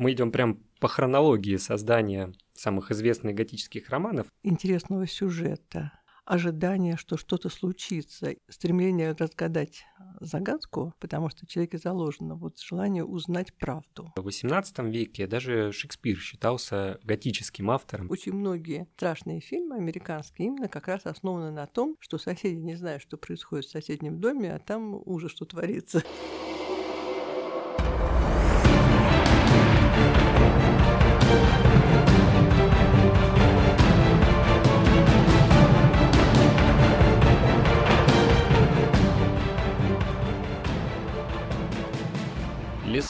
Мы идем прям по хронологии создания самых известных готических романов. Интересного сюжета, ожидание, что что-то случится, стремление разгадать загадку, потому что в человеке заложено вот желание узнать правду. В XVIII веке даже Шекспир считался готическим автором. Очень многие страшные фильмы американские именно как раз основаны на том, что соседи не знают, что происходит в соседнем доме, а там ужас, что творится.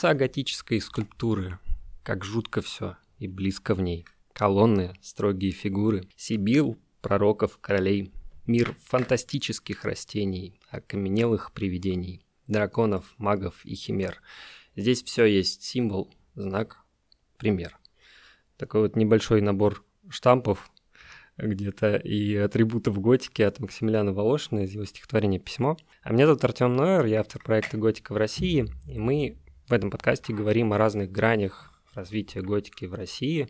Леса готической скульптуры, как жутко все и близко в ней. Колонны, строгие фигуры, Сибил, пророков, королей, мир фантастических растений, окаменелых привидений, драконов, магов и химер. Здесь все есть символ, знак, пример. Такой вот небольшой набор штампов где-то и атрибутов готики от Максимилиана Волошина из его стихотворения «Письмо». А меня зовут Артем Нойер, я автор проекта «Готика в России», и мы в этом подкасте говорим о разных гранях развития готики в России.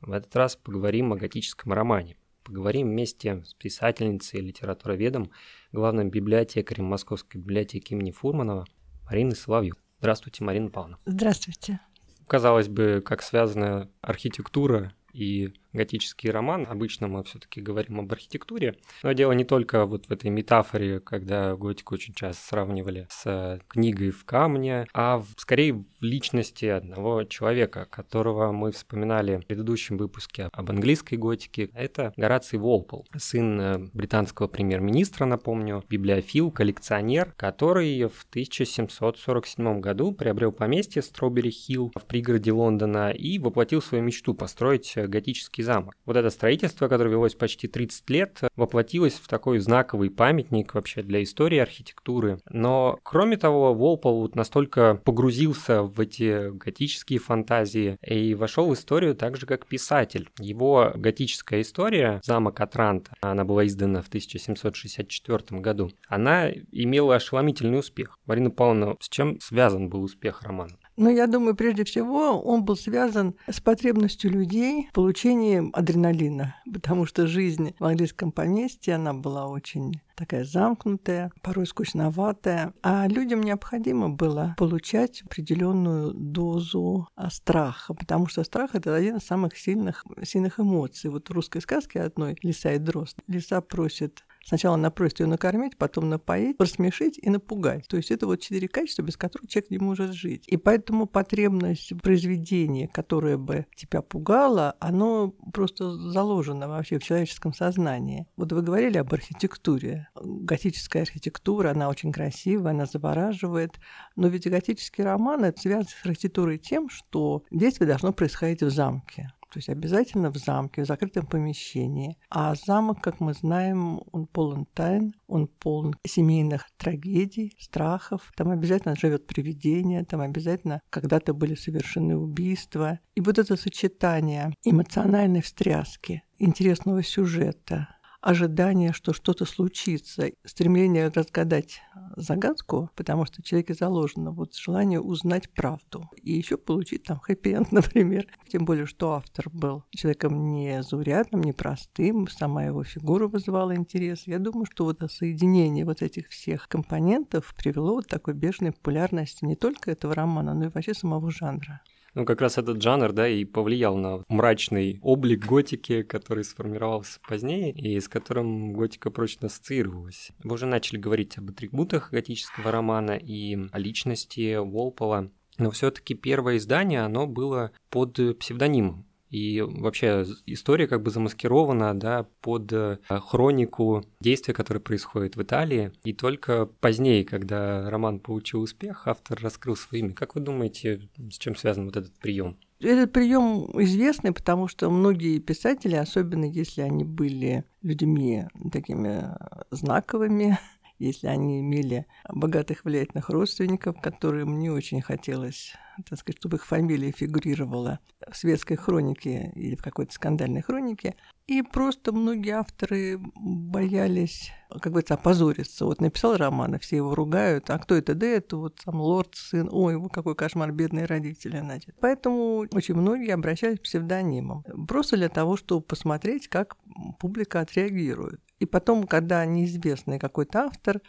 В этот раз поговорим о готическом романе. Поговорим вместе с писательницей и литературоведом, главным библиотекарем Московской библиотеки имени Фурманова Мариной Соловью. Здравствуйте, Марина Павловна. Здравствуйте. Казалось бы, как связана архитектура и готический роман. Обычно мы все-таки говорим об архитектуре. Но дело не только вот в этой метафоре, когда готику очень часто сравнивали с книгой в камне, а в, скорее в личности одного человека, которого мы вспоминали в предыдущем выпуске об английской готике. Это Гораций Волпол, сын э, британского премьер-министра, напомню, библиофил, коллекционер, который в 1747 году приобрел поместье Стробери Хилл в пригороде Лондона и воплотил свою мечту построить готический Пушкинский замок. Вот это строительство, которое велось почти 30 лет, воплотилось в такой знаковый памятник вообще для истории архитектуры. Но, кроме того, Волпол настолько погрузился в эти готические фантазии и вошел в историю так же, как писатель. Его готическая история «Замок Атранта», она была издана в 1764 году, она имела ошеломительный успех. Марина Павловна, с чем связан был успех романа? Но я думаю, прежде всего, он был связан с потребностью людей в получении адреналина, потому что жизнь в английском поместье, она была очень такая замкнутая, порой скучноватая, а людям необходимо было получать определенную дозу а, страха, потому что страх это один из самых сильных, сильных эмоций. Вот в русской сказке одной «Лиса и дрозд» лиса просит Сначала она просит ее накормить, потом напоить, рассмешить и напугать. То есть это вот четыре качества, без которых человек не может жить. И поэтому потребность произведения, которое бы тебя пугало, оно просто заложено вообще в человеческом сознании. Вот вы говорили об архитектуре. Готическая архитектура, она очень красивая, она завораживает. Но ведь готический роман это связан с архитектурой тем, что действие должно происходить в замке то есть обязательно в замке, в закрытом помещении. А замок, как мы знаем, он полон тайн, он полон семейных трагедий, страхов. Там обязательно живет привидение, там обязательно когда-то были совершены убийства. И вот это сочетание эмоциональной встряски, интересного сюжета, ожидание, что что-то случится, стремление разгадать загадку, потому что человеке заложено вот желание узнать правду и еще получить там хэппи-энд, например. Тем более, что автор был человеком не заурядным, не простым, сама его фигура вызывала интерес. Я думаю, что вот соединение вот этих всех компонентов привело вот такой бешеной популярности не только этого романа, но и вообще самого жанра. Ну, как раз этот жанр, да, и повлиял на мрачный облик готики, который сформировался позднее, и с которым готика прочно ассоциировалась. Вы уже начали говорить об атрибутах готического романа и о личности Волпола. Но все-таки первое издание, оно было под псевдонимом. И вообще история как бы замаскирована да, под э, хронику действия, которое происходит в Италии. И только позднее, когда роман получил успех, автор раскрыл свое имя. Как вы думаете, с чем связан вот этот прием? Этот прием известный, потому что многие писатели, особенно если они были людьми такими знаковыми, если они имели богатых влиятельных родственников, которым не очень хотелось так сказать, чтобы их фамилия фигурировала в светской хронике или в какой-то скандальной хронике. И просто многие авторы боялись, как говорится, опозориться. Вот написал роман, все его ругают, а кто это? Да это вот сам лорд, сын, ой, какой кошмар, бедные родители, значит. Поэтому очень многие обращались к псевдонимам. Просто для того, чтобы посмотреть, как публика отреагирует. И потом, когда неизвестный какой-то автор,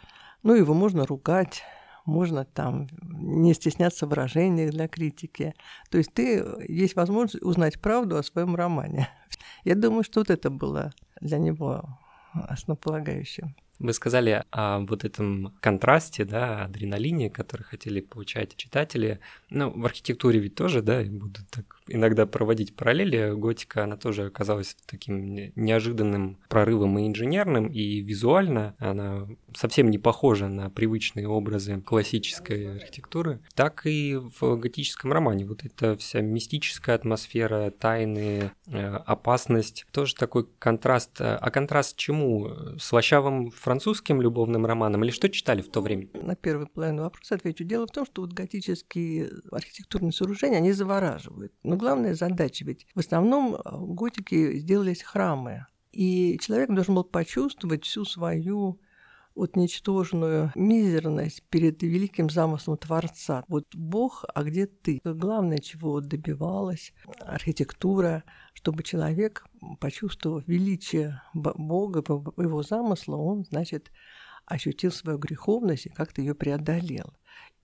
ну, его можно ругать, можно там не стесняться в выражениях для критики. То есть ты есть возможность узнать правду о своем романе. Я думаю, что вот это было для него основополагающим. Вы сказали о вот этом контрасте, да, адреналине, который хотели получать читатели. Ну, в архитектуре ведь тоже, да, буду так иногда проводить параллели. Готика, она тоже оказалась таким неожиданным прорывом и инженерным, и визуально она совсем не похожа на привычные образы классической архитектуры. Так и в готическом романе. Вот эта вся мистическая атмосфера, тайны, э, опасность, тоже такой контраст. А контраст чему? Слащавым французским любовным романом или что читали в то время? На первый половину вопрос отвечу. Дело в том, что вот готические архитектурные сооружения, они завораживают. Но главная задача ведь в основном э, готики сделались храмы. И человек должен был почувствовать всю свою вот ничтожную мизерность перед великим замыслом Творца. Вот Бог, а где ты? Главное, чего добивалась архитектура, чтобы человек, почувствовав величие Бога, его замысла, он, значит, ощутил свою греховность и как-то ее преодолел.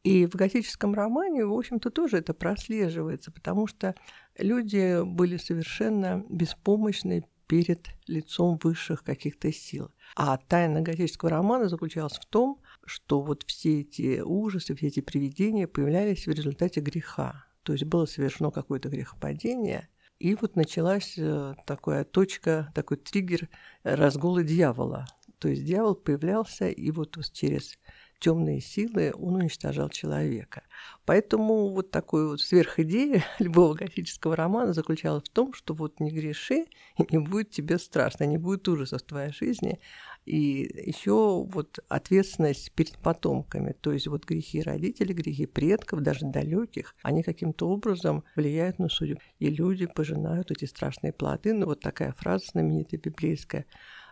И в готическом романе, в общем-то, тоже это прослеживается, потому что люди были совершенно беспомощны перед лицом высших каких-то сил. А тайна готического романа заключалась в том, что вот все эти ужасы, все эти привидения появлялись в результате греха. То есть было совершено какое-то грехопадение, и вот началась э, такая точка, такой триггер разгула дьявола. То есть дьявол появлялся, и вот через темные силы, он уничтожал человека. Поэтому вот такой вот сверхидея любого готического романа заключалась в том, что вот не греши, и не будет тебе страшно, не будет ужаса в твоей жизни. И еще вот ответственность перед потомками, то есть вот грехи родителей, грехи предков, даже далеких, они каким-то образом влияют на судьбу. И люди пожинают эти страшные плоды. Ну вот такая фраза знаменитая библейская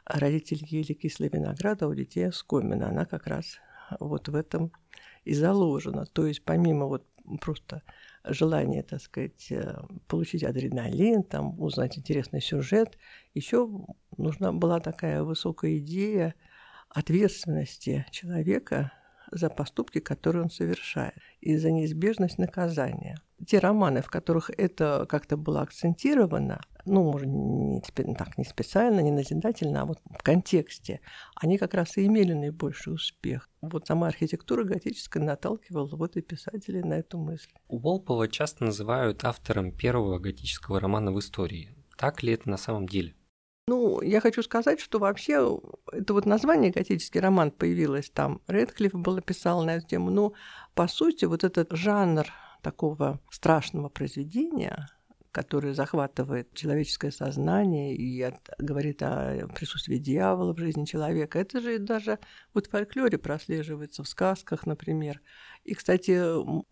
родители ели кислый виноград, а у детей оскомина. Она как раз вот в этом и заложено. То есть помимо вот просто желания, так сказать, э, получить адреналин, там, узнать интересный сюжет, еще нужна была такая высокая идея ответственности человека за поступки, которые он совершает, и за неизбежность наказания. Те романы, в которых это как-то было акцентировано, ну, может, не, так, не специально, не назидательно, а вот в контексте, они как раз и имели наибольший успех. Вот сама архитектура готическая наталкивала вот и писателей на эту мысль. Уолпола часто называют автором первого готического романа в истории. Так ли это на самом деле? Ну, я хочу сказать, что вообще это вот название «Готический роман» появилось там. Редклифф было писал на эту тему. Но, по сути, вот этот жанр такого страшного произведения, который захватывает человеческое сознание и от, говорит о присутствии дьявола в жизни человека. Это же даже вот в фольклоре прослеживается, в сказках, например. И, кстати,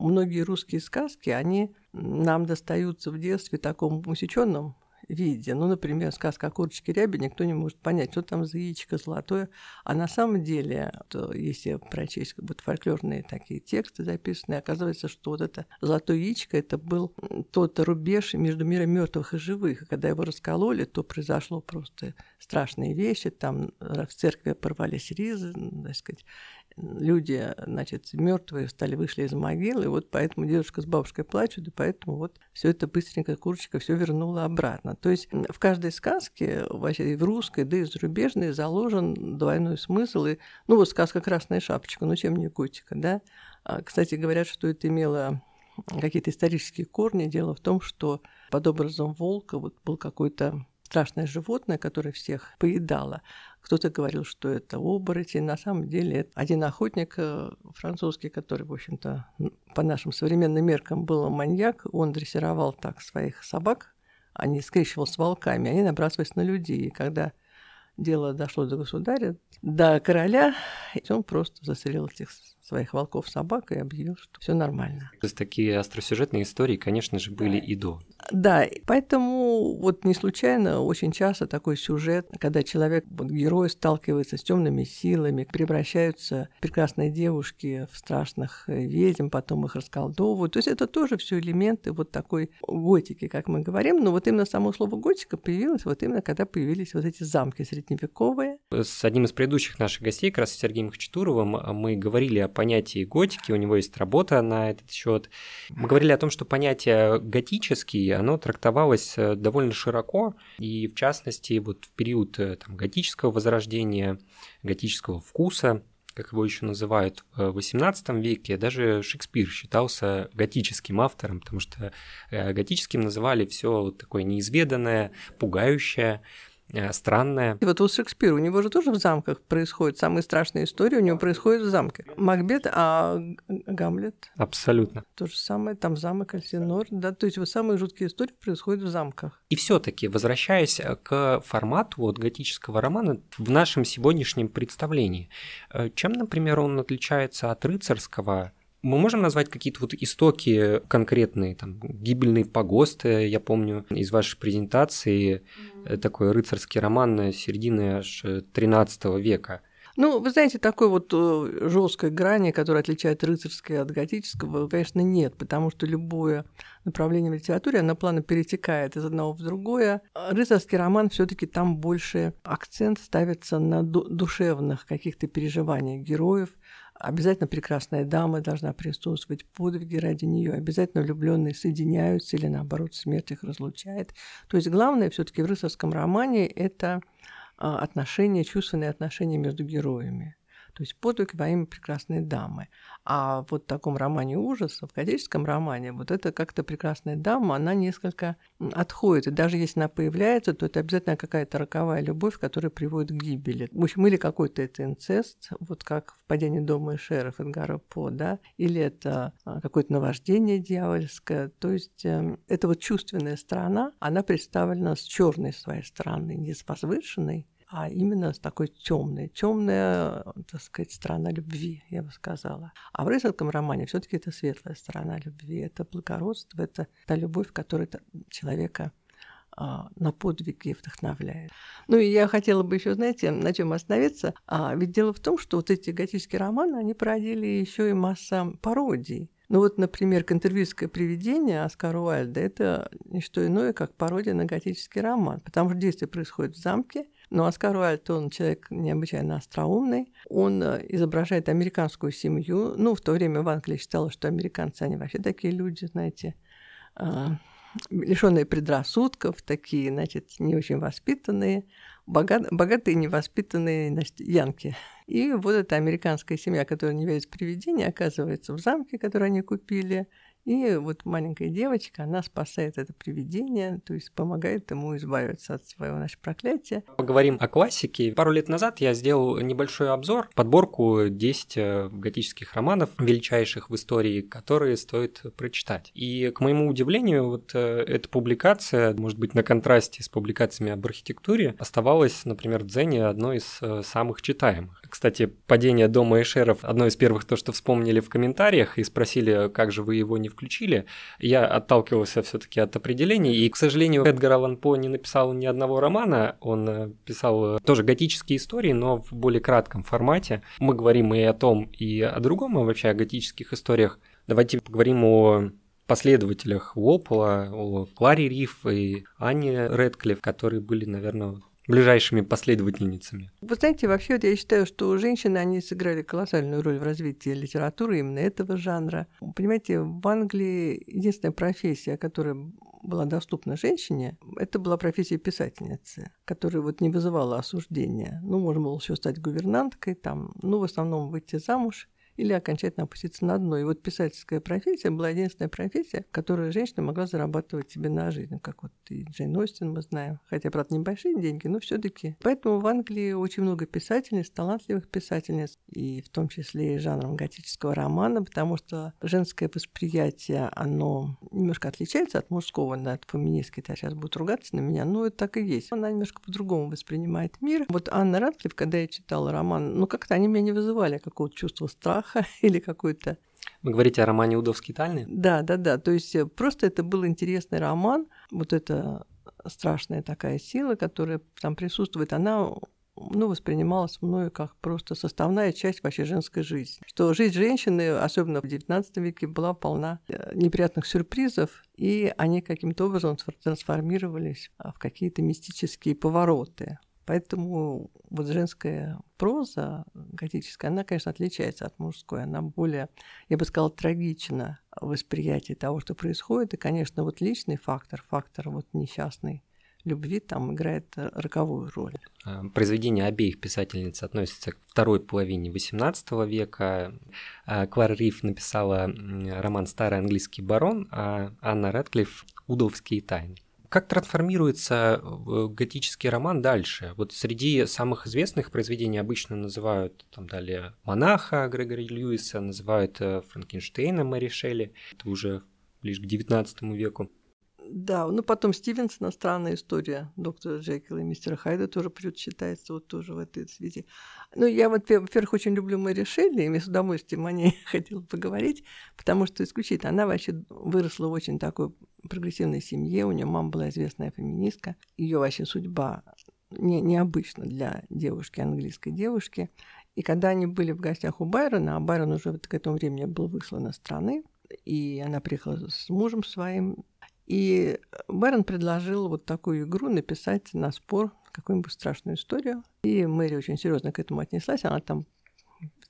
многие русские сказки, они нам достаются в детстве в таком усеченном виде. Ну, например, сказка о курочке рябе, никто не может понять, что там за яичко золотое. А на самом деле, если прочесть вот фольклорные такие тексты записанные, оказывается, что вот это золотое яичко, это был тот рубеж между миром мертвых и живых. И когда его раскололи, то произошло просто страшные вещи. Там в церкви порвались ризы, так сказать, люди, значит, мертвые стали, вышли из могилы, вот поэтому дедушка с бабушкой плачут, и поэтому вот все это быстренько курочка все вернула обратно. То есть в каждой сказке, вообще и в русской, да и зарубежной, заложен двойной смысл. И, ну вот сказка «Красная шапочка», ну чем не котика, да? А, кстати, говорят, что это имело какие-то исторические корни. Дело в том, что под образом волка вот был какой-то страшное животное, которое всех поедало. Кто-то говорил, что это оборотень. На самом деле это один охотник э, французский, который, в общем-то, по нашим современным меркам был маньяк. Он дрессировал так своих собак, они скрещивал с волками, они набрасывались на людей. И когда дело дошло до государя, до короля, и он просто застрелил этих своих волков собак и объявил, что все нормально. То есть такие остросюжетные истории, конечно же, были и до. Да, поэтому вот не случайно очень часто такой сюжет, когда человек, вот герой сталкивается с темными силами, превращаются прекрасные девушки в страшных ведьм, потом их расколдовывают. То есть это тоже все элементы вот такой готики, как мы говорим. Но вот именно само слово готика появилось вот именно когда появились вот эти замки средневековые. С одним из предыдущих наших гостей, как раз с Сергеем Хачатуровым, мы говорили о понятии готики, у него есть работа на этот счет. Мы говорили о том, что понятие готический, оно трактовалось э, довольно широко, и в частности вот в период э, там, готического возрождения, готического вкуса, как его еще называют, в XVIII веке даже Шекспир считался готическим автором, потому что э, готическим называли все такое неизведанное, пугающее, Э, странное. И вот у Шекспира, у него же тоже в замках происходит, самые страшные истории у него происходят в замке. Макбет, а Гамлет? Абсолютно. То же самое, там замок Альсинор, да, то есть вот самые жуткие истории происходят в замках. И все таки возвращаясь к формату вот готического романа в нашем сегодняшнем представлении, э, чем, например, он отличается от рыцарского мы можем назвать какие-то вот истоки конкретные, там, гибельные погосты, я помню из вашей презентации, mm-hmm. такой рыцарский роман середины аж 13 века. Ну, вы знаете, такой вот э, жесткой грани, которая отличает рыцарское от готического, конечно, нет, потому что любое направление в литературе, оно плавно перетекает из одного в другое. Рыцарский роман все таки там больше акцент ставится на душевных каких-то переживаниях героев, Обязательно прекрасная дама должна присутствовать, подвиги ради нее. Обязательно влюбленные соединяются или наоборот смерть их разлучает. То есть главное все-таки в рыцарском романе это а, отношения, чувственные отношения между героями. То есть подвиг во имя прекрасной дамы. А вот в таком романе ужасов, в готическом романе, вот эта как-то прекрасная дама, она несколько отходит. И даже если она появляется, то это обязательно какая-то роковая любовь, которая приводит к гибели. В общем, или какой-то это инцест, вот как в «Падении дома Эшеров» Эдгара По, да, или это а, какое-то наваждение дьявольское. То есть э, эта вот чувственная сторона, она представлена с черной своей стороны, не с возвышенной, а именно с такой темной, темная, так сказать, сторона любви, я бы сказала. А в рыцарском романе все-таки это светлая сторона любви, это благородство, это та любовь, которая человека а, на подвиги вдохновляет. Ну и я хотела бы еще, знаете, на чем остановиться. А, ведь дело в том, что вот эти готические романы, они породили еще и масса пародий. Ну вот, например, «Кантервильское привидение» Оскара Уайльда – это не что иное, как пародия на готический роман, потому что действие происходит в замке, но Оскар Уайльд, он человек необычайно остроумный. Он э, изображает американскую семью. Ну, в то время в Англии считалось, что американцы, они вообще такие люди, знаете, а, лишенные предрассудков, такие, значит, не очень воспитанные, богат, богатые, невоспитанные значит, янки. И вот эта американская семья, которая не верит в привидения, оказывается в замке, который они купили, и вот маленькая девочка, она спасает это привидение, то есть помогает ему избавиться от своего значит, проклятия. Поговорим о классике. Пару лет назад я сделал небольшой обзор, подборку 10 э, готических романов, величайших в истории, которые стоит прочитать. И, к моему удивлению, вот э, эта публикация, может быть, на контрасте с публикациями об архитектуре, оставалась, например, в Дзене одной из э, самых читаемых. Кстати, «Падение дома Эшеров» — одно из первых то, что вспомнили в комментариях и спросили, как же вы его не включили. Я отталкивался все таки от определений, и, к сожалению, Эдгар Аллан По не написал ни одного романа, он э, писал э, тоже готические истории, но в более кратком формате. Мы говорим и о том, и о другом, и вообще о готических историях. Давайте поговорим о последователях Уолпола, о Кларе Риф и Анне Редклифф, которые были, наверное, ближайшими последовательницами. Вы знаете, вообще вот я считаю, что женщины, они сыграли колоссальную роль в развитии литературы именно этого жанра. Понимаете, в Англии единственная профессия, которая была доступна женщине, это была профессия писательницы, которая вот не вызывала осуждения. Ну, можно было еще стать гувернанткой, там, ну, в основном выйти замуж или окончательно опуститься на дно. И вот писательская профессия была единственная профессия, которую женщина могла зарабатывать себе на жизнь. Как вот и Джейн Остин мы знаем. Хотя, правда, небольшие деньги, но все таки Поэтому в Англии очень много писательниц, талантливых писательниц, и в том числе и жанром готического романа, потому что женское восприятие, оно немножко отличается от мужского, да, от феминистки, это сейчас будут ругаться на меня, но это так и есть. Она немножко по-другому воспринимает мир. Вот Анна Радклифф, когда я читала роман, ну как-то они меня не вызывали какого-то чувства страха или какой-то вы говорите о романе «Удовские тайны»? Да, да, да. То есть э, просто это был интересный роман. Вот эта страшная такая сила, которая там присутствует, она ну, воспринималась мною как просто составная часть вообще женской жизни. Что жизнь женщины, особенно в XIX веке, была полна э, неприятных сюрпризов, и они каким-то образом трансформировались в какие-то мистические повороты. Поэтому вот женская проза готическая, она, конечно, отличается от мужской. Она более, я бы сказала, трагична в восприятии того, что происходит. И, конечно, вот личный фактор, фактор вот несчастный любви там играет роковую роль. А, произведения обеих писательниц относятся к второй половине XVIII века. А, Клара Риф написала роман «Старый английский барон», а Анна Рэдклифф «Удовские тайны». Как трансформируется э, готический роман дальше? Вот среди самых известных произведений обычно называют там далее «Монаха» Грегори Льюиса, называют э, Франкенштейна Мэри Шелли. Это уже ближе к XIX веку. Да, ну потом Стивенсона «Странная история» доктора Джекила и мистера Хайда тоже считается вот тоже в этой связи. Ну, я вот, во-первых, очень люблю Мэри Шелли, и мне с удовольствием о ней хотела поговорить, потому что исключительно она вообще выросла в очень такой прогрессивной семье, у нее мама была известная феминистка, ее вообще судьба не, необычна для девушки, английской девушки. И когда они были в гостях у Байрона, а Байрон уже к этому времени был выслан из страны, и она приехала с мужем своим, и Бэрон предложил вот такую игру написать на спор какую-нибудь страшную историю. И Мэри очень серьезно к этому отнеслась. Она там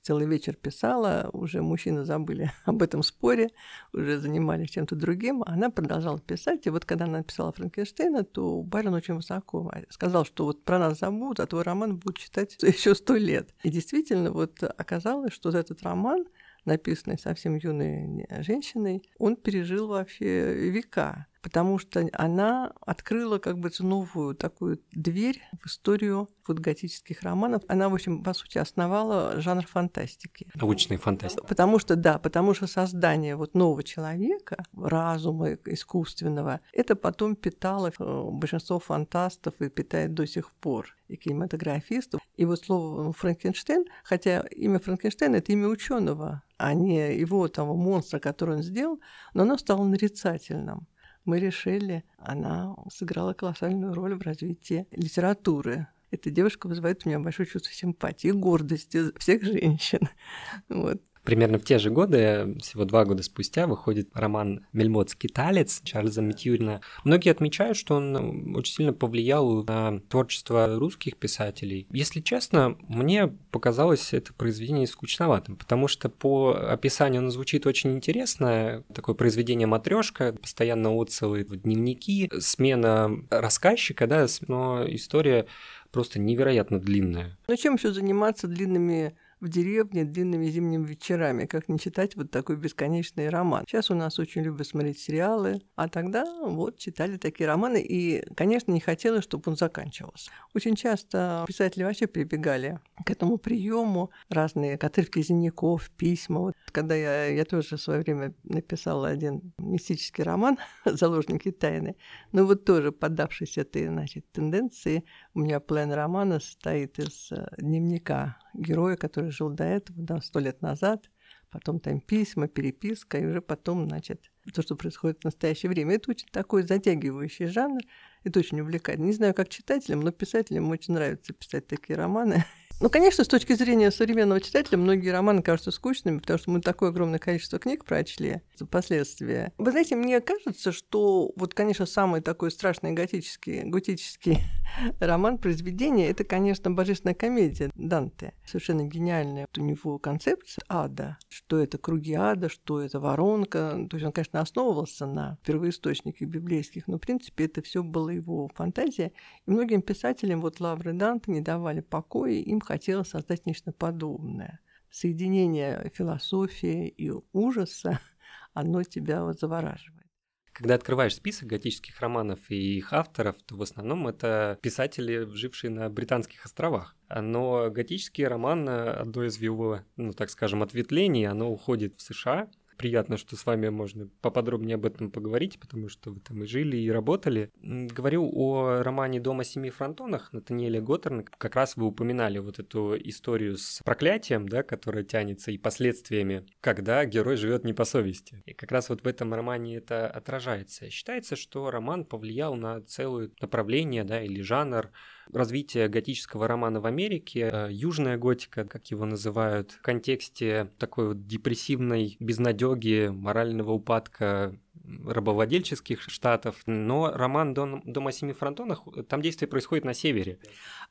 целый вечер писала, уже мужчины забыли об этом споре, уже занимались чем-то другим. Она продолжала писать, и вот когда она написала Франкенштейна, то Байрон очень высоко сказал, что вот про нас забудут, а твой роман будут читать еще сто лет. И действительно, вот оказалось, что вот этот роман написанный совсем юной женщиной, он пережил вообще века потому что она открыла как бы новую такую дверь в историю вот готических романов. Она, в общем, по сути, основала жанр фантастики. Научной фантастики. Потому что, да, потому что создание вот нового человека, разума искусственного, это потом питало э, большинство фантастов и питает до сих пор и кинематографистов. И вот слово Франкенштейн, хотя имя Франкенштейн — это имя ученого, а не его того монстра, который он сделал, но оно стало нарицательным мы решили, она сыграла колоссальную роль в развитии литературы. Эта девушка вызывает у меня большое чувство симпатии и гордости всех женщин. Вот. Примерно в те же годы, всего два года спустя, выходит роман «Мельмотский талец» Чарльза Митюрина. Многие отмечают, что он очень сильно повлиял на творчество русских писателей. Если честно, мне показалось это произведение скучноватым, потому что по описанию оно звучит очень интересно. Такое произведение матрешка, постоянно отзывы в дневники, смена рассказчика, да, но история просто невероятно длинная. Ну чем еще заниматься длинными в деревне длинными зимними вечерами, как не читать вот такой бесконечный роман. Сейчас у нас очень любят смотреть сериалы, а тогда вот читали такие романы, и, конечно, не хотелось, чтобы он заканчивался. Очень часто писатели вообще прибегали к этому приему, разные отрывки зеников, письма. Вот, когда я, я тоже в свое время написала один мистический роман «Заложники тайны», но вот тоже поддавшись этой значит, тенденции, у меня план романа состоит из э, дневника героя, который жил до этого, да, сто лет назад, потом там письма, переписка, и уже потом, значит, то, что происходит в настоящее время. Это очень такой затягивающий жанр, это очень увлекательно. Не знаю, как читателям, но писателям очень нравится писать такие романы. Ну, конечно, с точки зрения современного читателя, многие романы кажутся скучными, потому что мы такое огромное количество книг прочли за последствия. Вы знаете, мне кажется, что вот, конечно, самый такой страшный готический, готический роман, произведение, это, конечно, «Божественная комедия» Данте. Совершенно гениальная у него концепция ада, что это круги ада, что это воронка. То есть он, конечно, основывался на первоисточниках библейских, но, в принципе, это все было его фантазия. И многим писателям вот Лавры Данте не давали покоя, им хотелось создать нечто подобное соединение философии и ужаса, оно тебя вот завораживает. Когда открываешь список готических романов и их авторов, то в основном это писатели, жившие на Британских островах. Но готический роман, одно из его, ну так скажем, ответвлений, оно уходит в США, приятно, что с вами можно поподробнее об этом поговорить, потому что вы там и жили, и работали. Говорю о романе «Дом о семи фронтонах» Натаниэля Готтерна. Как раз вы упоминали вот эту историю с проклятием, да, которая тянется, и последствиями, когда герой живет не по совести. И как раз вот в этом романе это отражается. Считается, что роман повлиял на целое направление, да, или жанр развитие готического романа в Америке, э, южная готика, как его называют, в контексте такой вот депрессивной безнадеги, морального упадка рабовладельческих штатов, но роман «Дом, «Дом о семи фронтонах», там действие происходит на севере.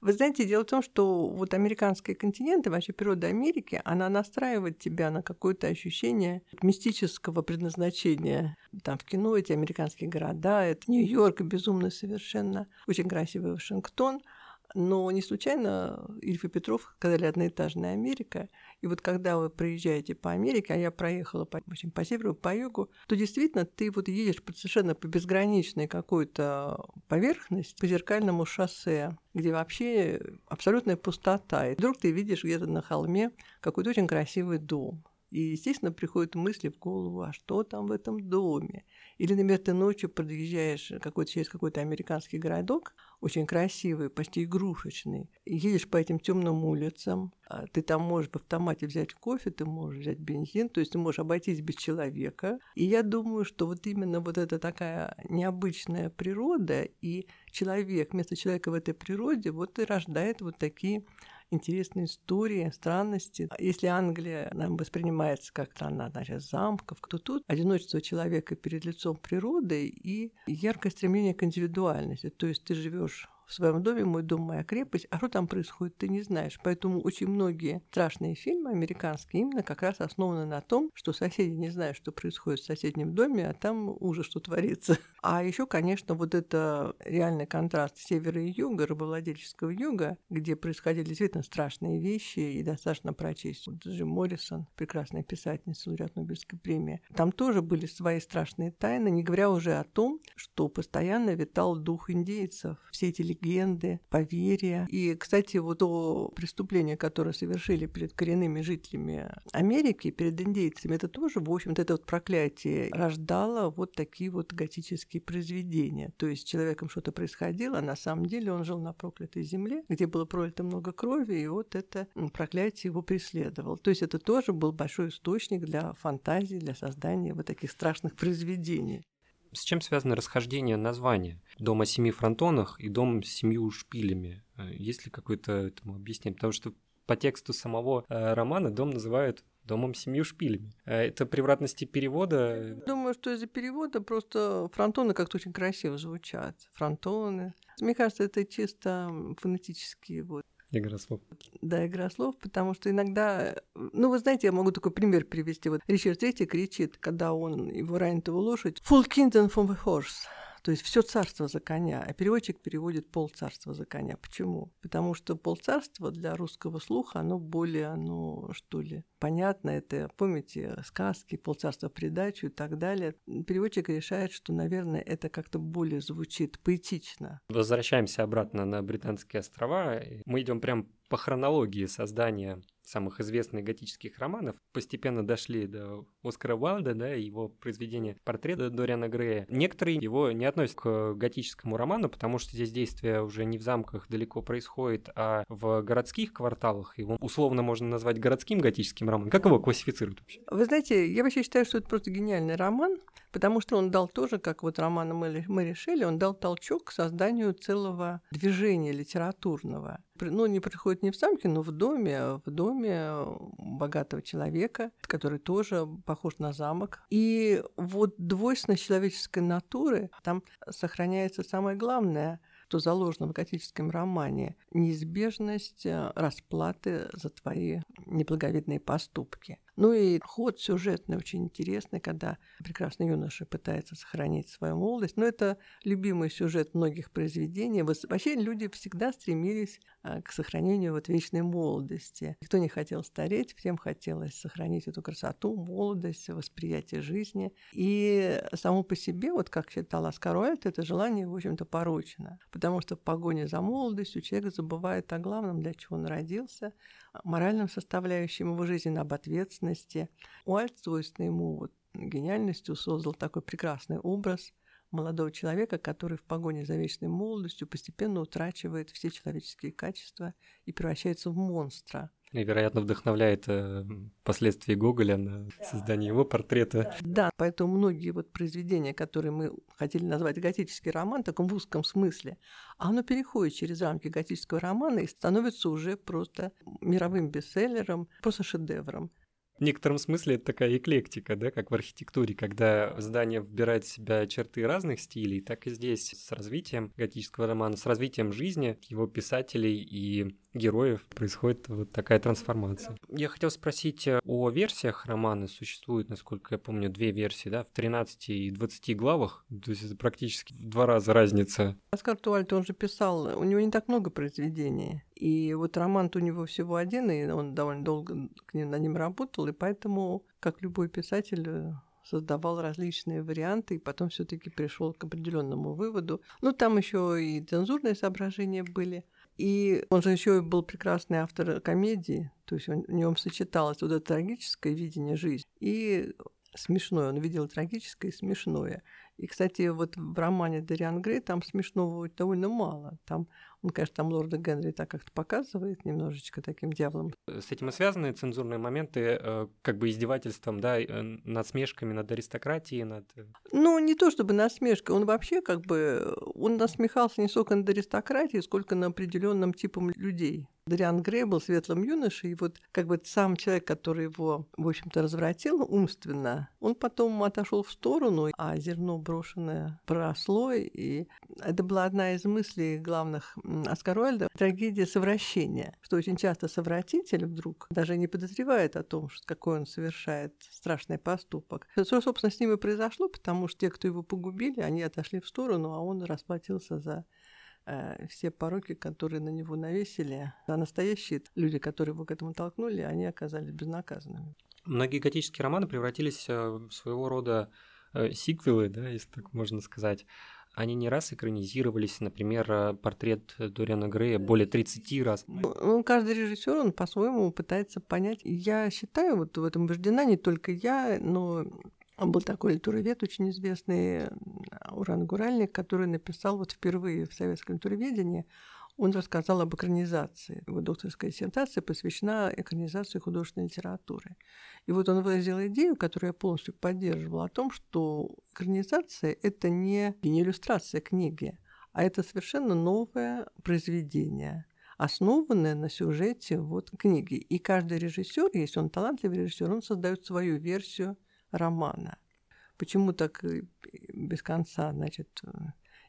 Вы знаете, дело в том, что вот американские континенты, вообще природа Америки, она настраивает тебя на какое-то ощущение мистического предназначения. Там в кино эти американские города, это Нью-Йорк, безумно совершенно, очень красивый Вашингтон – но не случайно Ильф и Петров сказали «одноэтажная Америка». И вот когда вы проезжаете по Америке, а я проехала по, очень по северу, по югу, то действительно ты вот едешь совершенно по безграничной какой-то поверхности, по зеркальному шоссе, где вообще абсолютная пустота. И вдруг ты видишь где-то на холме какой-то очень красивый дом. И, естественно, приходят мысли в голову, а что там в этом доме? Или, например, ты ночью подъезжаешь какой-то, через какой-то американский городок, очень красивый, почти игрушечный, и едешь по этим темным улицам, а ты там можешь в автомате взять кофе, ты можешь взять бензин, то есть ты можешь обойтись без человека. И я думаю, что вот именно вот эта такая необычная природа и человек, вместо человека в этой природе, вот и рождает вот такие интересные истории, странности. Если Англия нам воспринимается как страна, значит, замков, то тут одиночество человека перед лицом природы и яркое стремление к индивидуальности. То есть ты живешь в своем доме, мой дом, моя крепость, а что там происходит, ты не знаешь. Поэтому очень многие страшные фильмы американские именно как раз основаны на том, что соседи не знают, что происходит в соседнем доме, а там ужас, что творится. А еще, конечно, вот это реальный контраст севера и юга, рабовладельческого юга, где происходили действительно страшные вещи, и достаточно прочесть. Вот Джим Моррисон, прекрасная писательница, лауреат Нобелевской премии. Там тоже были свои страшные тайны, не говоря уже о том, что постоянно витал дух индейцев. Все эти легенды, поверья. И, кстати, вот то преступление, которое совершили перед коренными жителями Америки, перед индейцами, это тоже, в общем-то, это вот проклятие рождало вот такие вот готические произведения. То есть с человеком что-то происходило, а на самом деле он жил на проклятой земле, где было пролито много крови, и вот это проклятие его преследовало. То есть это тоже был большой источник для фантазии, для создания вот таких страшных произведений. С чем связано расхождение названия? Дом о семи фронтонах и дом с семью шпилями. Э, есть ли какое-то этому объяснение? Потому что по тексту самого э, романа дом называют домом с семью шпилями. Э, это превратности перевода? Думаю, что из-за перевода просто фронтоны как-то очень красиво звучат. Фронтоны. Мне кажется, это чисто фонетические вот Игра слов. Да, игра слов, потому что иногда... Ну, вы знаете, я могу такой пример привести. Вот Ричард Третий кричит, когда он его ранит его лошадь, «Full kingdom from the horse». То есть все царство за коня, а переводчик переводит пол царства за коня. Почему? Потому что пол царства для русского слуха, оно более, оно что ли, понятно. Это, помните, сказки, полцарства придачу и так далее. Переводчик решает, что, наверное, это как-то более звучит поэтично. Возвращаемся обратно на Британские острова. Мы идем прям по хронологии создания самых известных готических романов, постепенно дошли до Оскара Уайлда, да, его произведения «Портрет Дориана Грея». Некоторые его не относят к готическому роману, потому что здесь действие уже не в замках далеко происходит, а в городских кварталах. Его условно можно назвать городским готическим романом. Как его классифицируют вообще? Вы знаете, я вообще считаю, что это просто гениальный роман, потому что он дал тоже, как вот роман мы, мы решили, он дал толчок к созданию целого движения литературного. Ну, не происходит не в замке, но в доме, в доме богатого человека, который тоже похож на замок. И вот двойственность человеческой натуры, там сохраняется самое главное – что заложено в готическом романе – неизбежность расплаты за твои неблаговидные поступки. Ну и ход сюжетный очень интересный, когда прекрасный юноша пытается сохранить свою молодость. Но это любимый сюжет многих произведений. Вообще люди всегда стремились а, к сохранению вот вечной молодости. Никто не хотел стареть, всем хотелось сохранить эту красоту, молодость, восприятие жизни. И само по себе, вот как считал Оскар Уайльд, это желание, в общем-то, порочно. Потому что в погоне за молодостью человек забывает о главном, для чего он родился, моральном составляющем его жизни, об ответственности. Уальт, свойственно ему вот, гениальностью, создал такой прекрасный образ молодого человека, который в погоне за вечной молодостью постепенно утрачивает все человеческие качества и превращается в монстра – и, вероятно, вдохновляет э, последствия Гоголя на создание его портрета. Да, поэтому многие вот произведения, которые мы хотели назвать готический роман, в таком в узком смысле, оно переходит через рамки готического романа и становится уже просто мировым бестселлером, просто шедевром. В некотором смысле это такая эклектика, да, как в архитектуре, когда здание вбирает в себя черты разных стилей, так и здесь с развитием готического романа, с развитием жизни его писателей и героев происходит вот такая трансформация. Я хотел спросить э, о версиях романа. Существует, насколько я помню, две версии, да, в 13 и 20 главах. То есть это практически в два раза разница. Оскар Туальт, он же писал, у него не так много произведений. И вот роман у него всего один, и он довольно долго к ним, на ним работал, и поэтому, как любой писатель, э, создавал различные варианты и потом все-таки пришел к определенному выводу. Ну, там еще и цензурные соображения были. И он же еще был прекрасный автор комедии, то есть он, в нем сочеталось вот это трагическое видение жизни. И смешное. Он видел трагическое и смешное. И, кстати, вот в романе Дариан Грей там смешного довольно мало. Там он, конечно, там лорда Генри так как-то показывает немножечко таким дьяволом. С этим и связаны цензурные моменты, э, как бы издевательством, да, э, над смешками над аристократией, над... Э, ну, не то чтобы насмешка, он вообще как бы, он насмехался не столько над аристократией, сколько над определенным типом людей. Дариан Грей был светлым юношей, и вот как бы сам человек, который его, в общем-то, развратил умственно, он потом отошел в сторону, а зерно брошенное проросло, и это была одна из мыслей главных Оскар Уайльда трагедия совращения, что очень часто совратитель вдруг даже не подозревает о том, что какой он совершает страшный поступок. Что, собственно, с ним и произошло, потому что те, кто его погубили, они отошли в сторону, а он расплатился за все пороки, которые на него навесили. А настоящие люди, которые его к этому толкнули, они оказались безнаказанными. Многие готические романы превратились э, в своего рода э, сиквелы, да, если так можно сказать. Они не раз экранизировались, например, э, портрет Дориана Грея более 30 раз. Ну, каждый режиссер, он по-своему пытается понять. Я считаю, вот в этом убеждена не только я, но был такой литуровед очень известный, Уран Гуральник, который написал вот впервые в советском литуроведении он рассказал об экранизации. Его докторская диссертация посвящена экранизации художественной литературы. И вот он выразил идею, которую я полностью поддерживала, о том, что экранизация – это не, не иллюстрация книги, а это совершенно новое произведение, основанное на сюжете вот книги. И каждый режиссер, если он талантливый режиссер, он создает свою версию романа. Почему так без конца, значит,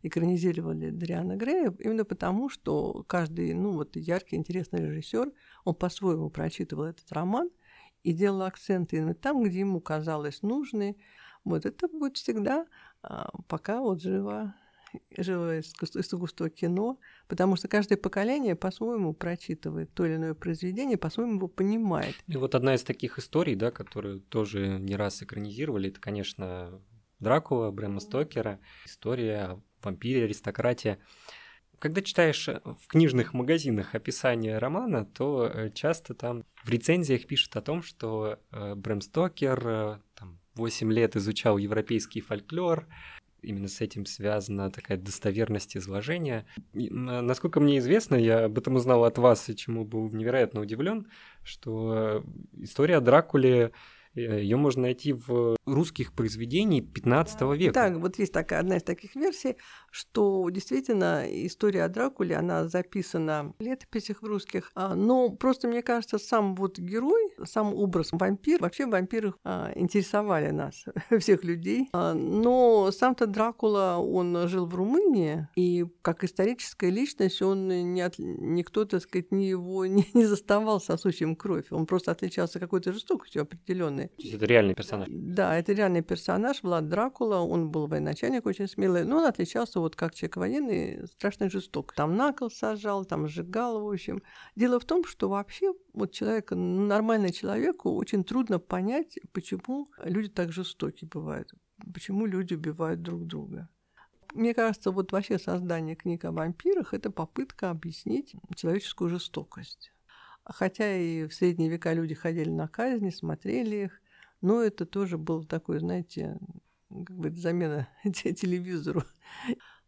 экранизировали Дриана Грея, именно потому, что каждый, ну вот яркий, интересный режиссер, он по-своему прочитывал этот роман и делал акценты именно там, где ему казалось нужны. Вот это будет всегда, а, пока вот живо живое искусство кино, потому что каждое поколение по-своему прочитывает то или иное произведение, по-своему его понимает. И вот одна из таких историй, да, которую тоже не раз экранизировали, это, конечно, Дракула, Брэма Стокера, история вампире, аристократия. Когда читаешь э, в книжных магазинах описание романа, то э, часто там в рецензиях пишут о том, что э, Брэм Стокер там, 8 лет изучал европейский фольклор, именно с этим связана такая достоверность изложения. И, насколько мне известно, я об этом узнал от вас, и чему был невероятно удивлен, что история Дракуле Ее можно найти в русских произведениях 15 века. Так, вот есть такая одна из таких версий, что действительно история о Дракуле, она записана в летописях русских, а, но просто мне кажется, сам вот герой, сам образ вампир, вообще вампиры а, интересовали нас, всех людей, а, но сам-то Дракула, он жил в Румынии, и как историческая личность, он не от, никто, так сказать, не его не, не заставал сосущим кровь, он просто отличался какой-то жестокостью определенной. То есть это реальный персонаж? Да, это реальный персонаж, Влад Дракула, он был военачальник очень смелый, но он отличался вот как человек военный, страшно жесток. Там на кол сажал, там сжигал, в общем. Дело в том, что вообще вот человек, нормальный человеку очень трудно понять, почему люди так жестоки бывают, почему люди убивают друг друга. Мне кажется, вот вообще создание книг о вампирах – это попытка объяснить человеческую жестокость. Хотя и в средние века люди ходили на казни, смотрели их, но это тоже было такое, знаете, как бы замена телевизору.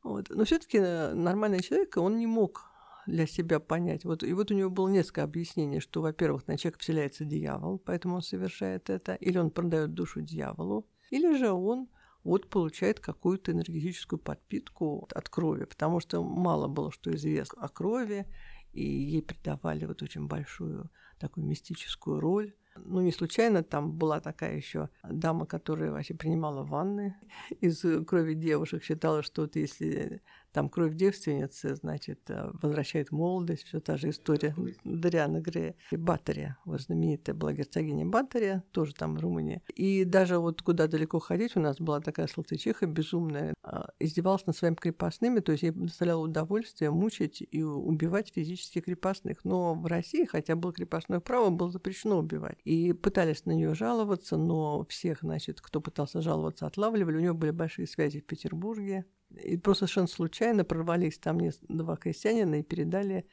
Вот. Но все-таки э, нормальный человек, он не мог для себя понять. Вот, и вот у него было несколько объяснений, что, во-первых, на человека вселяется дьявол, поэтому он совершает это, или он продает душу дьяволу, или же он вот получает какую-то энергетическую подпитку от крови, потому что мало было что известно о крови, и ей придавали вот очень большую такую мистическую роль. Ну, не случайно там была такая еще дама, которая вообще принимала ванны из крови девушек, считала, что вот если там кровь девственницы, значит, э, возвращает молодость, все та же история Дариана Грея. И Батария, вот знаменитая была герцогиня Батария, тоже там в Румынии. И даже вот куда далеко ходить, у нас была такая слотычиха безумная, а, издевалась над своими крепостными, то есть ей доставляло удовольствие мучить и убивать физически крепостных. Но в России, хотя было крепостное право, было запрещено убивать. И пытались на нее жаловаться, но всех, значит, кто пытался жаловаться, отлавливали. У нее были большие связи в Петербурге, и просто совершенно случайно прорвались там два крестьянина и передали,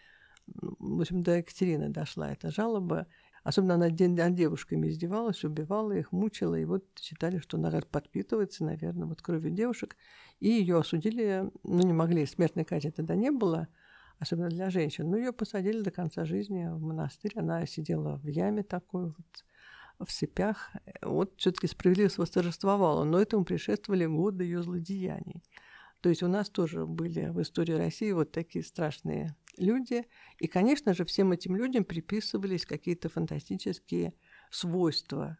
в общем, до Екатерины дошла эта жалоба. Особенно она над девушками издевалась, убивала их, мучила, и вот считали, что она подпитывается, наверное, вот кровью девушек. И ее осудили, ну, не могли, смертной казни тогда не было, особенно для женщин. Но ее посадили до конца жизни в монастырь. Она сидела в яме такой вот, в цепях. Вот все-таки справедливость восторжествовала, но этому предшествовали годы ее злодеяний. То есть у нас тоже были в истории России вот такие страшные люди. И, конечно же, всем этим людям приписывались какие-то фантастические свойства,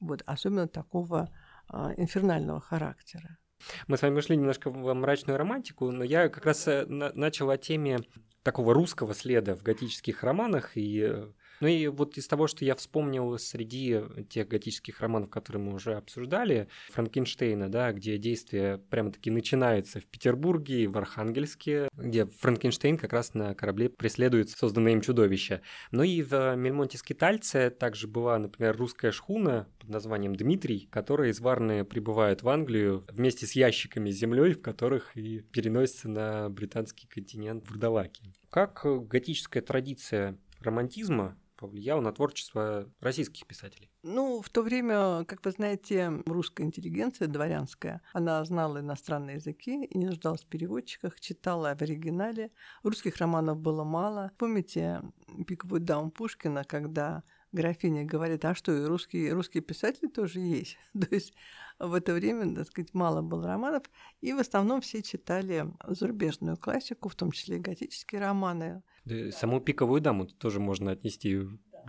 вот, особенно такого а, инфернального характера. Мы с вами ушли немножко в мрачную романтику, но я как раз э, начал о теме такого русского следа в готических романах и э, ну и вот из того, что я вспомнил среди тех готических романов, которые мы уже обсуждали, Франкенштейна, да, где действие прямо-таки начинается в Петербурге в Архангельске, где Франкенштейн как раз на корабле преследует созданное им чудовище. Ну и в Мельмонте Скитальце также была, например, русская шхуна под названием Дмитрий, которая из Варны прибывает в Англию вместе с ящиками с землей, в которых и переносится на британский континент Вурдалаки. Как готическая традиция романтизма повлиял на творчество российских писателей? Ну, в то время, как вы знаете, русская интеллигенция дворянская, она знала иностранные языки и не нуждалась в переводчиках, читала в оригинале. Русских романов было мало. Помните «Пиковую даму» Пушкина, когда графиня говорит, а что, и русские, русские писатели тоже есть. То есть в это время, так сказать, мало было романов, и в основном все читали зарубежную классику, в том числе готические романы. Да, саму «Пиковую даму» тоже можно отнести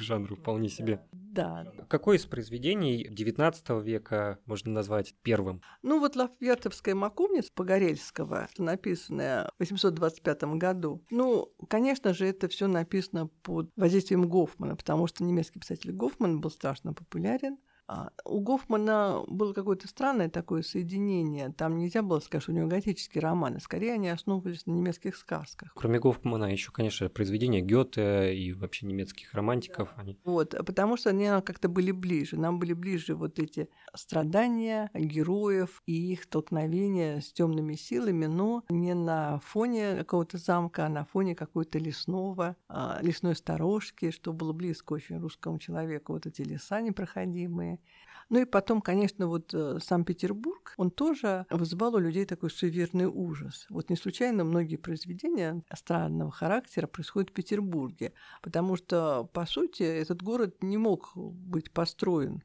к жанру вполне себе. Да. Какое из произведений XIX века можно назвать первым? Ну вот «Лафвертовская маковница» Погорельского, написанная в 825 году. Ну, конечно же, это все написано под воздействием Гофмана, потому что немецкий писатель Гофман был страшно популярен. А, у Гофмана было какое-то странное такое соединение. Там нельзя было сказать, что у него готические романы. Скорее, они основывались на немецких сказках. Кроме Гофмана, еще, конечно, произведения Гёте и вообще немецких романтиков. Они... Вот, потому что они как-то были ближе. Нам были ближе вот эти страдания героев и их столкновения с темными силами, но не на фоне какого-то замка, а на фоне какой-то лесного, а, лесной сторожки, что было близко очень русскому человеку. Вот эти леса непроходимые, ну и потом, конечно, вот э, Санкт-Петербург, он тоже вызывал у людей такой суеверный ужас. Вот не случайно многие произведения странного характера происходят в Петербурге, потому что, по сути, этот город не мог быть построен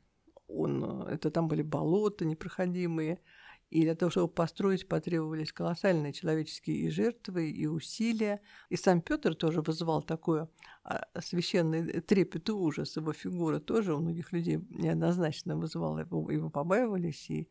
он, это там были болота непроходимые, и для того, чтобы построить, потребовались колоссальные человеческие и жертвы, и усилия. И сам Петр тоже вызывал такое а, священный трепет и ужас. Его фигура тоже у многих людей неоднозначно вызывала, его, его побаивались, и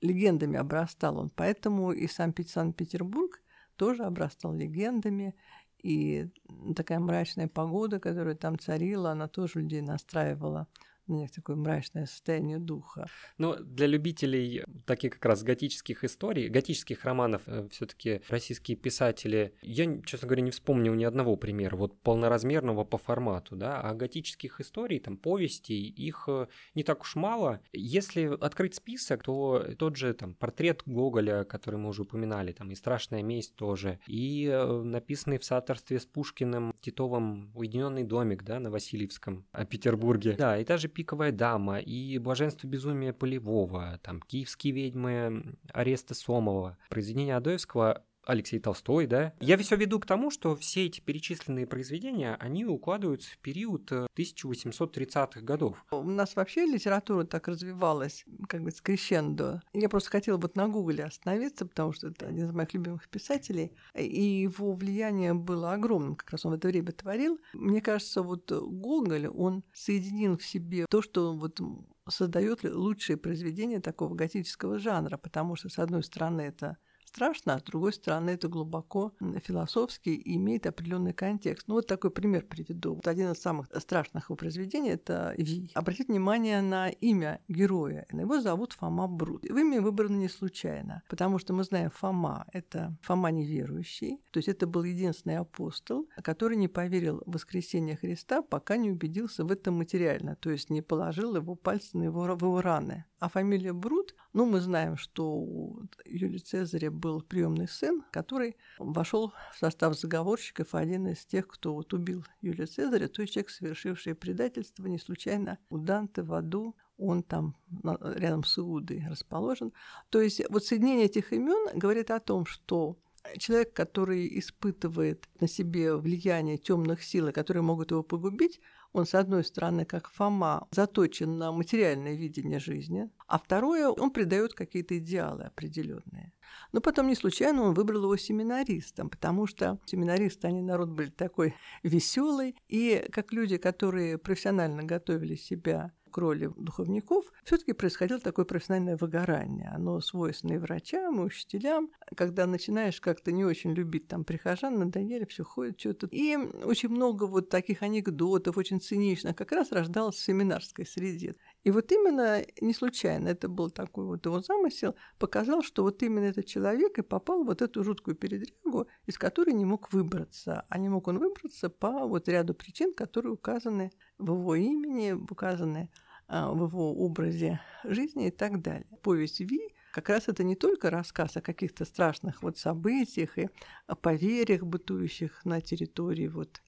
легендами обрастал он. Поэтому и сам Санкт-Петербург тоже обрастал легендами, и такая мрачная погода, которая там царила, она тоже людей настраивала у них такое мрачное состояние духа. Но для любителей таких как раз готических историй, готических романов, э, все таки российские писатели, я, честно говоря, не вспомнил ни одного примера, вот полноразмерного по формату, да, а готических историй, там, повестей, их э, не так уж мало. Если открыть список, то тот же там портрет Гоголя, который мы уже упоминали, там, и «Страшная месть» тоже, и э, написанный в соавторстве с Пушкиным Титовым «Уединенный домик», да, на Васильевском, о Петербурге. Да, и даже «Пиковая дама», и «Блаженство безумия Полевого», там «Киевские ведьмы», «Ареста Сомова». Произведения Адоевского Алексей Толстой, да. Я все веду к тому, что все эти перечисленные произведения, они укладываются в период 1830-х э, годов. У нас вообще литература так развивалась, как бы скрещендо. Я просто хотела вот на Гугле остановиться, потому что это один из моих любимых писателей, и его влияние было огромным, как раз он в это время творил. Мне кажется, вот Гоголь, он соединил в себе то, что вот создает лучшие произведения такого готического жанра, потому что, с одной стороны, это страшно, а с другой стороны это глубоко философски и имеет определенный контекст. Ну вот такой пример приведу. Вот один из самых страшных его произведений – это «Ви». Обратите внимание на имя героя. Его зовут Фома Брут. В имя выбрано не случайно, потому что мы знаем Фома – это Фома неверующий, то есть это был единственный апостол, который не поверил в воскресение Христа, пока не убедился в этом материально, то есть не положил его пальцы на его, в его раны. А фамилия Брут, ну, мы знаем, что у Юлия Цезаря был приемный сын, который вошел в состав заговорщиков, один из тех, кто вот убил Юлия Цезаря, то есть человек, совершивший предательство, не случайно у Данте в аду он там рядом с Иудой расположен. То есть вот соединение этих имен говорит о том, что человек, который испытывает на себе влияние темных сил, которые могут его погубить, он, с одной стороны, как Фома, заточен на материальное видение жизни, а второе, он придает какие-то идеалы определенные. Но потом не случайно он выбрал его семинаристом, потому что семинаристы, они народ были такой веселый, и как люди, которые профессионально готовили себя к роли духовников, все-таки происходило такое профессиональное выгорание. Оно свойственно и врачам, и учителям. Когда начинаешь как-то не очень любить там прихожан, надоели, все ходит что-то. И очень много вот таких анекдотов, очень циничных, как раз рождалось в семинарской среде. И вот именно не случайно это был такой вот его замысел, показал, что вот именно этот человек и попал в вот эту жуткую передрягу, из которой не мог выбраться. А не мог он выбраться по вот ряду причин, которые указаны в его имени, указаны а, в его образе жизни и так далее. Повесть Ви как раз это не только рассказ о каких-то страшных вот событиях и о поверьях, бытующих на территории вот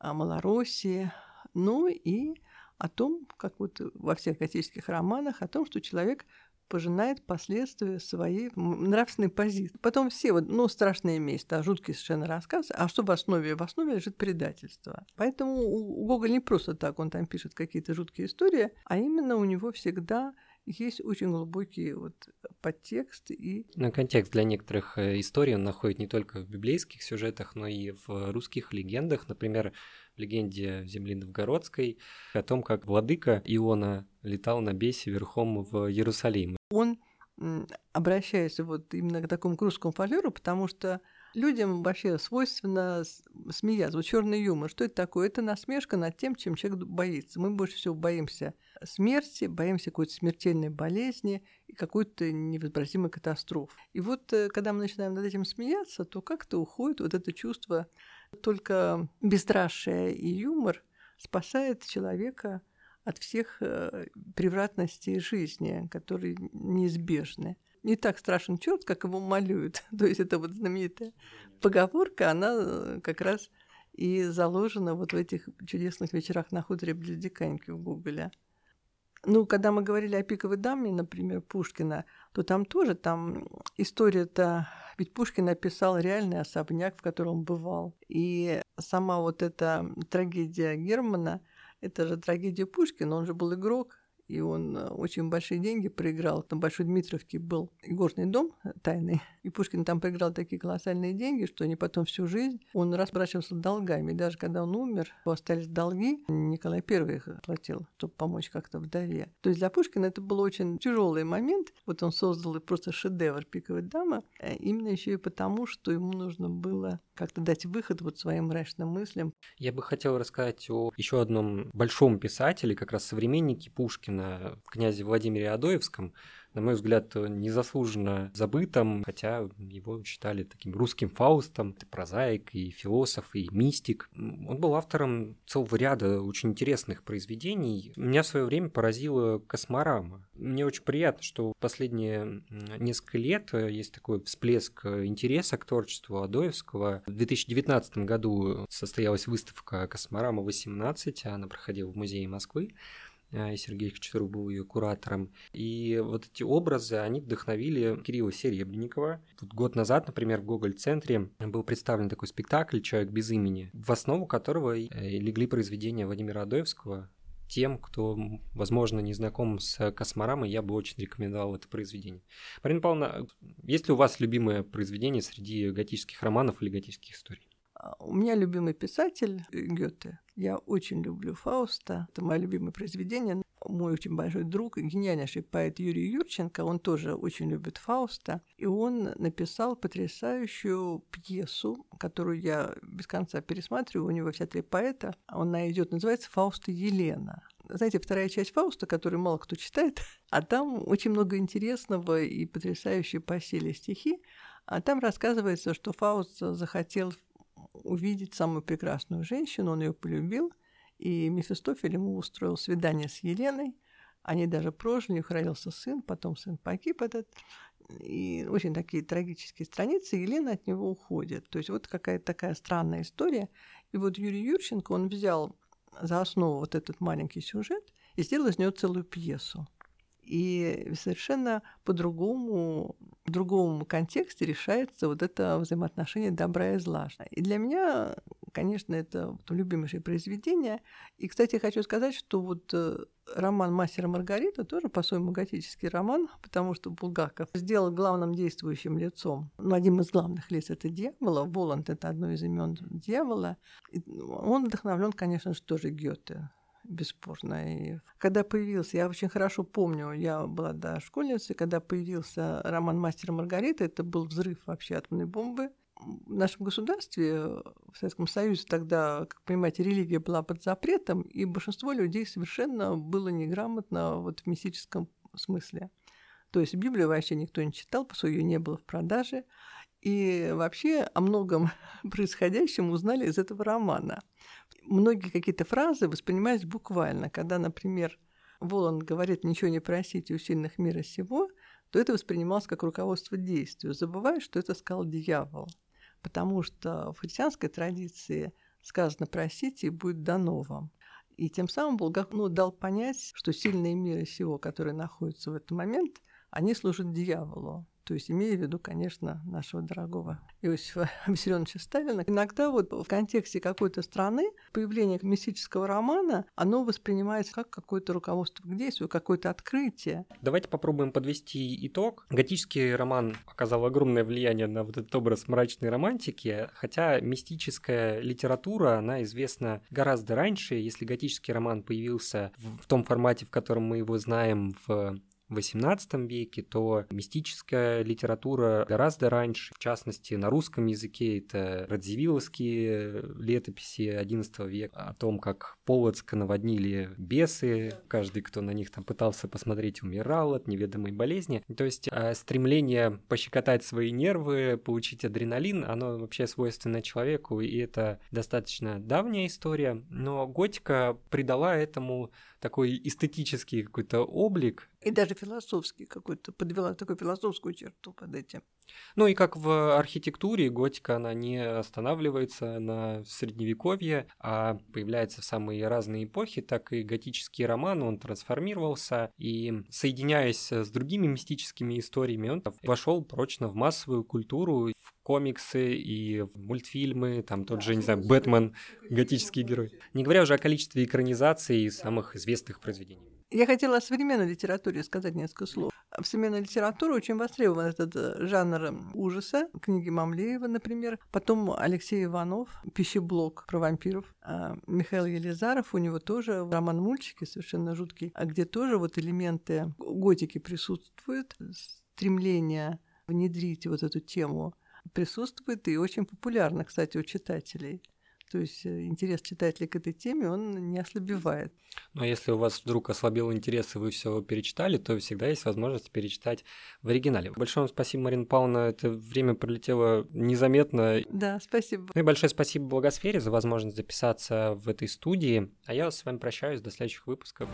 Малороссии, но и о том, как вот во всех готических романах, о том, что человек пожинает последствия своей нравственной позиции. Потом все, вот, ну, страшные месть, да, жуткий совершенно рассказ, а что в основе? В основе лежит предательство. Поэтому у Гоголя не просто так, он там пишет какие-то жуткие истории, а именно у него всегда есть очень глубокий вот подтекст и... Ну, контекст для некоторых э, историй он находит не только в библейских сюжетах, но и в русских легендах. Например, в легенде земли Новгородской о том, как владыка Иона летал на бесе верхом в Иерусалим. Он обращается вот именно к такому русскому фольклору, потому что людям вообще свойственно смеяться. Вот черный юмор, что это такое? Это насмешка над тем, чем человек боится. Мы больше всего боимся смерти, боимся какой-то смертельной болезни и какой-то невозвратимой катастрофы. И вот э, когда мы начинаем над этим смеяться, то как-то уходит вот это чувство. Только бесстрашие и юмор спасает человека от всех э, превратностей жизни, которые неизбежны не так страшен черт, как его малюют. То есть это вот знаменитая поговорка, она э, как раз и заложена вот в этих чудесных вечерах на хуторе Бледиканьки у Гоголя. Ну, когда мы говорили о пиковой даме, например, Пушкина, то там тоже там история-то... Ведь Пушкин написал реальный особняк, в котором он бывал. И сама вот эта трагедия Германа, это же трагедия Пушкина, он же был игрок, и он э, очень большие деньги проиграл. Там Большой Дмитровке был игорный дом тайный, и Пушкин там проиграл такие колоссальные деньги, что они потом всю жизнь, он расплачивался долгами. Даже когда он умер, остались долги, Николай I их платил, чтобы помочь как-то вдове. То есть для Пушкина это был очень тяжелый момент. Вот он создал просто шедевр «Пиковая дама», э, именно еще и потому, что ему нужно было как-то дать выход вот своим мрачным мыслям. Я бы хотел рассказать о еще одном большом писателе, как раз современнике Пушкина, князе Владимире Адоевском, на мой взгляд, незаслуженно забытым, хотя его считали таким русским Фаустом, и прозаик, и философ, и мистик. Он был автором целого ряда очень интересных произведений. Меня в свое время поразила косморама. Мне очень приятно, что последние несколько лет есть такой всплеск интереса к творчеству Адоевского. В 2019 году состоялась выставка «Косморама 18», она проходила в Музее Москвы. Э, и Сергей Хачатурук был ее куратором. И вот эти образы, они вдохновили Кирилла Серебренникова. Тут год назад, например, в Гоголь-центре был представлен такой спектакль «Человек без имени», в основу которого э, легли произведения Владимира Адоевского, тем, кто, возможно, не знаком с Косморамой, я бы очень рекомендовал это произведение. Марина Павловна, есть ли у вас любимое произведение среди готических романов или готических историй? А, у меня любимый писатель Гёте. Я очень люблю Фауста. Это мое любимое произведение. Мой очень большой друг, гениальнейший поэт Юрий Юрченко, он тоже очень любит Фауста. И он написал потрясающую пьесу, которую я без конца пересматриваю. У него в театре поэта. Она идет, называется «Фауста Елена» знаете, вторая часть Фауста, которую мало кто читает, а там очень много интересного и потрясающие по силе стихи. А там рассказывается, что Фауст захотел увидеть самую прекрасную женщину, он ее полюбил, и Мефистофель ему устроил свидание с Еленой. Они даже прожили, у них родился сын, потом сын погиб этот. И очень такие трагические страницы, Елена от него уходит. То есть вот какая-то такая странная история. И вот Юрий Юрченко, он взял за основу вот этот маленький сюжет и сделал из него целую пьесу и совершенно по-другому, в другом контексте решается вот это взаимоотношение добра и зла. И для меня, конечно, это любимейшее произведение. И, кстати, я хочу сказать, что вот э, роман «Мастер и Маргарита» тоже по-своему готический роман, потому что Булгаков сделал главным действующим лицом, ну, одним из главных лиц это дьявола, Воланд — это одно из имен дьявола. И он вдохновлен, конечно же, тоже Гёте бесспорно. И когда появился, я очень хорошо помню, я была да, школьницей, когда появился роман «Мастер и Маргарита», это был взрыв вообще атомной бомбы. В нашем государстве, в Советском Союзе тогда, как понимаете, религия была под запретом, и большинство людей совершенно было неграмотно вот в мистическом смысле. То есть Библию вообще никто не читал, по ее не было в продаже. И вообще о многом происходящем узнали из этого романа. Многие какие-то фразы воспринимались буквально. Когда, например, Воланд говорит «ничего не просите у сильных мира сего», то это воспринималось как руководство действию, забывая, что это сказал дьявол. Потому что в христианской традиции сказано «просите, и будет дано вам». И тем самым Булгаков ну, дал понять, что сильные миры сего, которые находятся в этот момент, они служат дьяволу. То есть имея в виду, конечно, нашего дорогого Иосифа Виссарионовича Сталина. Иногда вот в контексте какой-то страны появление мистического романа, оно воспринимается как какое-то руководство к действию, какое-то открытие. Давайте попробуем подвести итог. Готический роман оказал огромное влияние на вот этот образ мрачной романтики, хотя мистическая литература, она известна гораздо раньше. Если готический роман появился в том формате, в котором мы его знаем в XVIII веке, то мистическая литература гораздо раньше, в частности, на русском языке это радзивилловские летописи XI века о том, как Полоцка наводнили бесы, каждый, кто на них там пытался посмотреть, умирал от неведомой болезни. То есть а, стремление пощекотать свои нервы, получить адреналин, оно вообще свойственно человеку, и это достаточно давняя история, но готика придала этому такой эстетический какой-то облик, и даже философский какой-то, подвела такую философскую черту под этим. Ну и как в архитектуре, готика, она не останавливается на средневековье, а появляется в самые разные эпохи, так и готический роман, он трансформировался, и соединяясь с другими мистическими историями, он вошел прочно в массовую культуру, комиксы и мультфильмы, там тот же, не знаю, Бэтмен, готический герой. Не говоря уже о количестве экранизаций самых известных произведений. Я хотела о современной литературе сказать несколько слов. В современной литературе очень востребован этот э, жанр ужаса, книги Мамлеева, например. Потом Алексей Иванов, пищеблок про вампиров. А Михаил Елизаров, у него тоже роман «Мультики» совершенно жуткий, а где тоже вот элементы готики присутствуют, стремление внедрить вот эту тему присутствует и очень популярно, кстати, у читателей. То есть э, интерес читателей к этой теме, он не ослабевает. Но если у вас вдруг ослабел интерес, и вы все перечитали, то всегда есть возможность перечитать в оригинале. Большое вам спасибо, Марина Павловна. Это время пролетело незаметно. Да, спасибо. Ну и большое спасибо Благосфере за возможность записаться в этой студии. А я с вами прощаюсь до следующих выпусков.